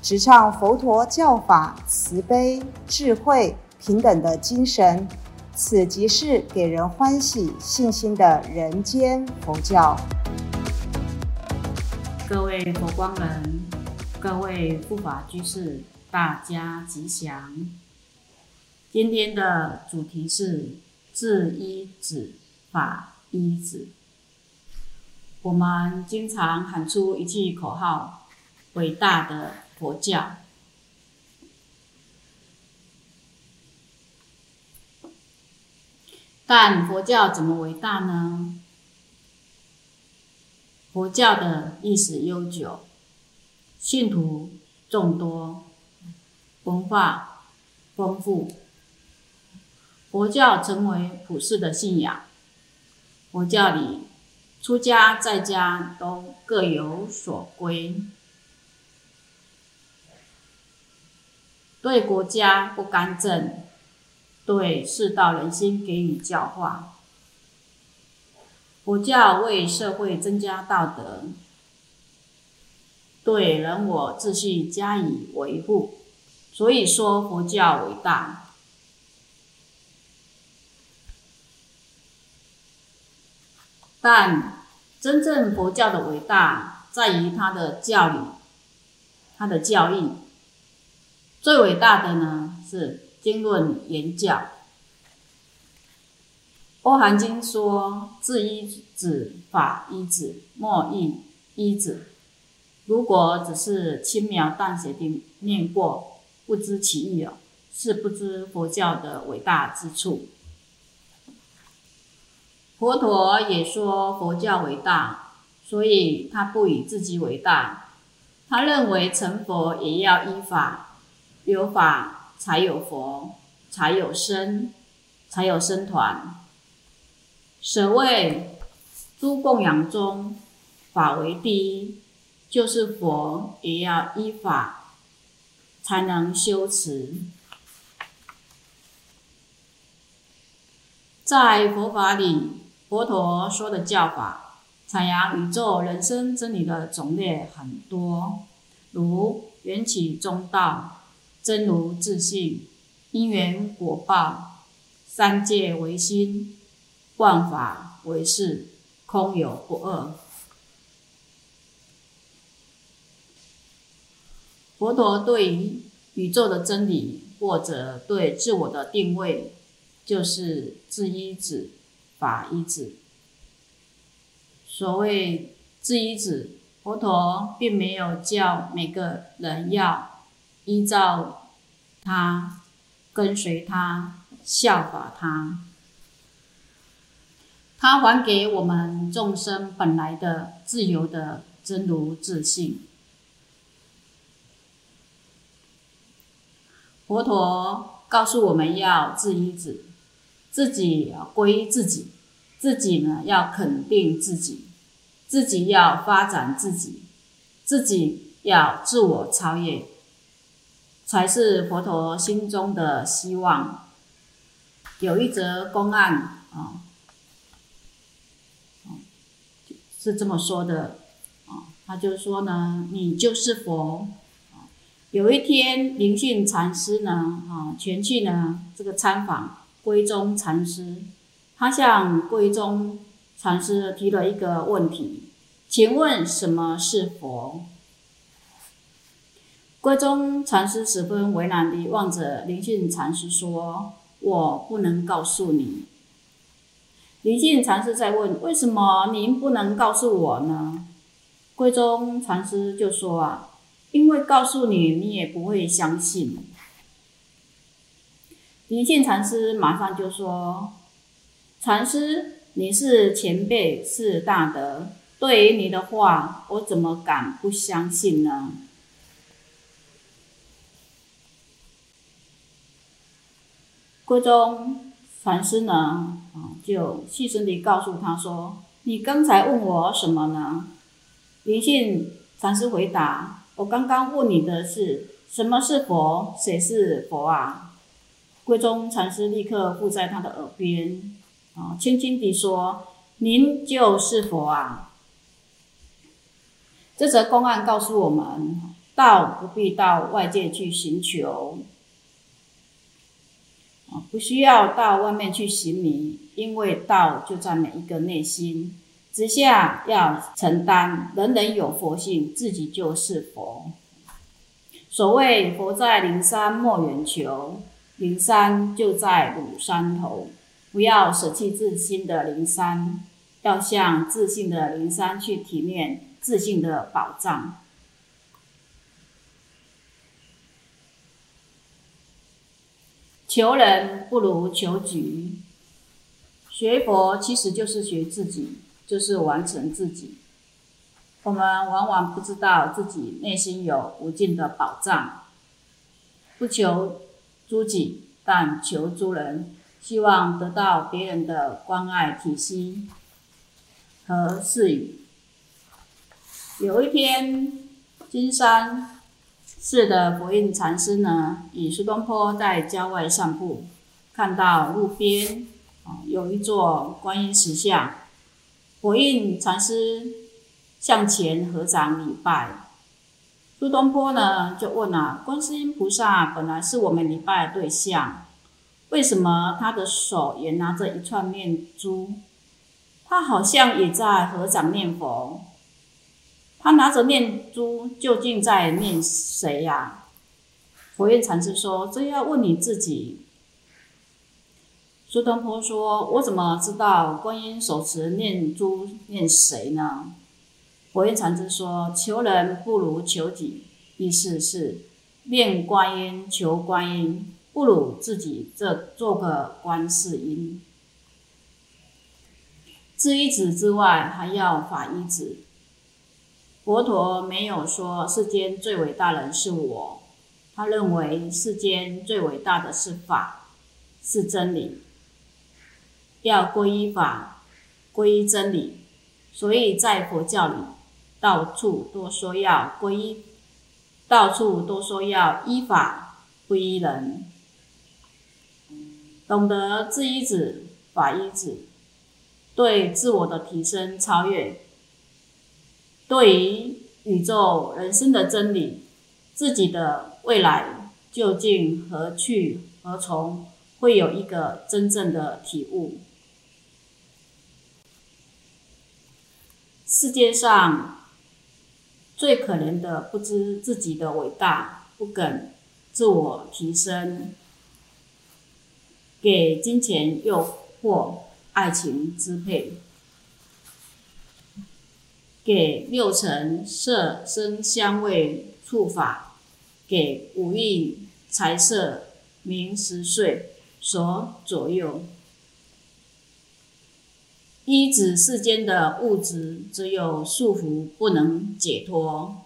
直唱佛陀教法慈悲、智慧、平等的精神，此即是给人欢喜、信心的人间佛教。各位佛光人，各位护法居士，大家吉祥。今天的主题是智一子、法一子。我们经常喊出一句口号：伟大的。佛教，但佛教怎么伟大呢？佛教的历史悠久，信徒众多，文化丰富，佛教成为普世的信仰。佛教里，出家在家都各有所归。对国家不干政，对世道人心给予教化。佛教为社会增加道德，对人我秩序加以维护。所以说佛教伟大。但真正佛教的伟大，在于它的教理，它的教义。最伟大的呢是经论言教。《欧含经》说：“智一子，法一子，莫一一子。”如果只是轻描淡写的念过，不知其意哦，是不知佛教的伟大之处。佛陀也说佛教伟大，所以他不以自己伟大，他认为成佛也要依法。有法才有佛，才有僧，才有僧团。所谓诸供养中，法为第一，就是佛也要依法才能修持。在佛法里，佛陀说的教法，阐扬宇宙人生真理的种类很多，如缘起中道。真如自信，因缘果报，三界唯心，万法唯识，空有不二。佛陀对于宇宙的真理，或者对自我的定位，就是自一子，法一子。所谓自一子，佛陀并没有叫每个人要。依照他，跟随他，效法他，他还给我们众生本来的自由的真如自信。佛陀告诉我们要自依止，自己归自己，自己呢要肯定自己，自己要发展自己，自己要自我超越。才是佛陀心中的希望。有一则公案啊，是这么说的啊，他就说呢，你就是佛。有一天，灵训禅师呢，啊，前去呢这个参访归宗禅师，他向归宗禅师提了一个问题，请问什么是佛？归宗禅师十分为难地望着灵性禅师说：“我不能告诉你。”灵性禅师在问：“为什么您不能告诉我呢？”归宗禅师就说：“啊，因为告诉你，你也不会相信。”灵性禅师马上就说：“禅师，你是前辈，是大德，对于你的话，我怎么敢不相信呢？”归宗禅师呢，就细声地告诉他说：“你刚才问我什么呢？”灵性禅师回答：“我刚刚问你的是什么是佛，谁是佛啊？”归宗禅师立刻附在他的耳边，啊，轻轻地说：“您就是佛啊！”这则公案告诉我们：道不必到外界去寻求，不需要到外面去寻觅，因为道就在每一个内心。之下要承担，人人有佛性，自己就是佛。所谓佛在灵山莫远求，灵山就在鲁山头。不要舍弃自心的灵山，要向自信的灵山去体验自信的宝藏。求人不如求己，学佛其实就是学自己。就是完成自己。我们往往不知道自己内心有无尽的宝藏，不求诸己，但求诸人，希望得到别人的关爱、体恤和赐予。有一天，金山是的佛印禅师呢，与苏东坡在郊外散步，看到路边啊有一座观音石像。佛印禅师向前合掌礼拜，苏东坡呢就问了：观世音菩萨本来是我们礼拜的对象，为什么他的手也拿着一串念珠？他好像也在合掌念佛。他拿着念珠，究竟在念谁呀？佛印禅师说：这要问你自己。苏东坡说：“我怎么知道观音手持念珠念谁呢？”佛印禅师说：“求人不如求己，意思是念观音求观音，不如自己这做个观世音。知一子之外，还要法一子。佛陀没有说世间最伟大人是我，他认为世间最伟大的是法，是真理。”要皈依法，皈依真理，所以在佛教里，到处都说要皈依，到处都说要依法不依人。懂得自依止、法依止，对自我的提升超越，对于宇宙人生的真理，自己的未来究竟何去何从，会有一个真正的体悟。世界上最可怜的，不知自己的伟大，不肯自我提升，给金钱诱惑、爱情支配，给六尘色声香味触法，给五蕴财色名食睡所左右。一指世间的物质只有束缚，不能解脱；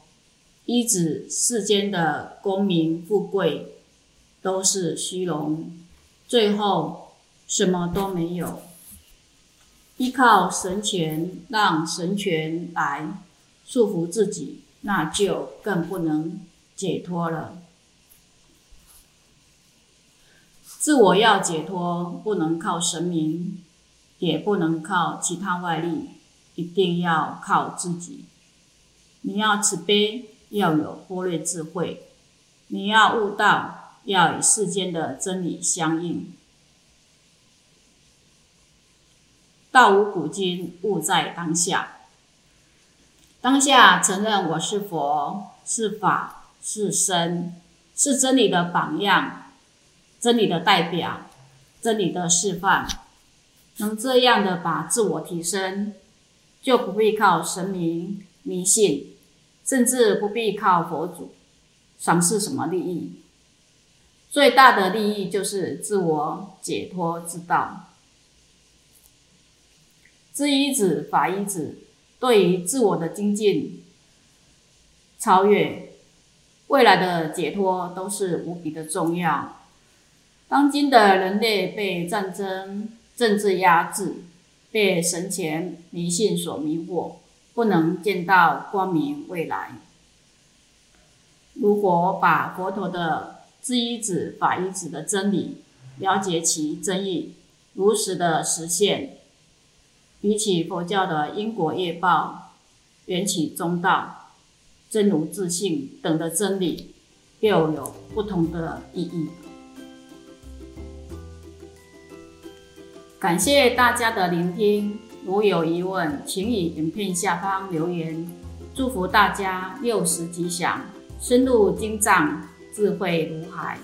一指世间的功名富贵都是虚荣，最后什么都没有。依靠神权，让神权来束缚自己，那就更不能解脱了。自我要解脱，不能靠神明。也不能靠其他外力，一定要靠自己。你要慈悲，要有波略智慧；你要悟道，要与世间的真理相应。道无古今，悟在当下。当下承认我是佛，是法，是身，是真理的榜样，真理的代表，真理的示范。能这样的把自我提升，就不必靠神明迷信，甚至不必靠佛祖赏赐什么利益。最大的利益就是自我解脱之道。知一子法一子，对于自我的精进、超越、未来的解脱，都是无比的重要。当今的人类被战争、政治压制，被神前迷信所迷惑，不能见到光明未来。如果把佛陀的知一子、法一子的真理了解其真意，如实的实现，比起佛教的因果业报、缘起中道、真如自性等的真理，又有不同的意义。感谢大家的聆听，如有疑问，请以影片下方留言。祝福大家六时吉祥，深入经藏，智慧如海。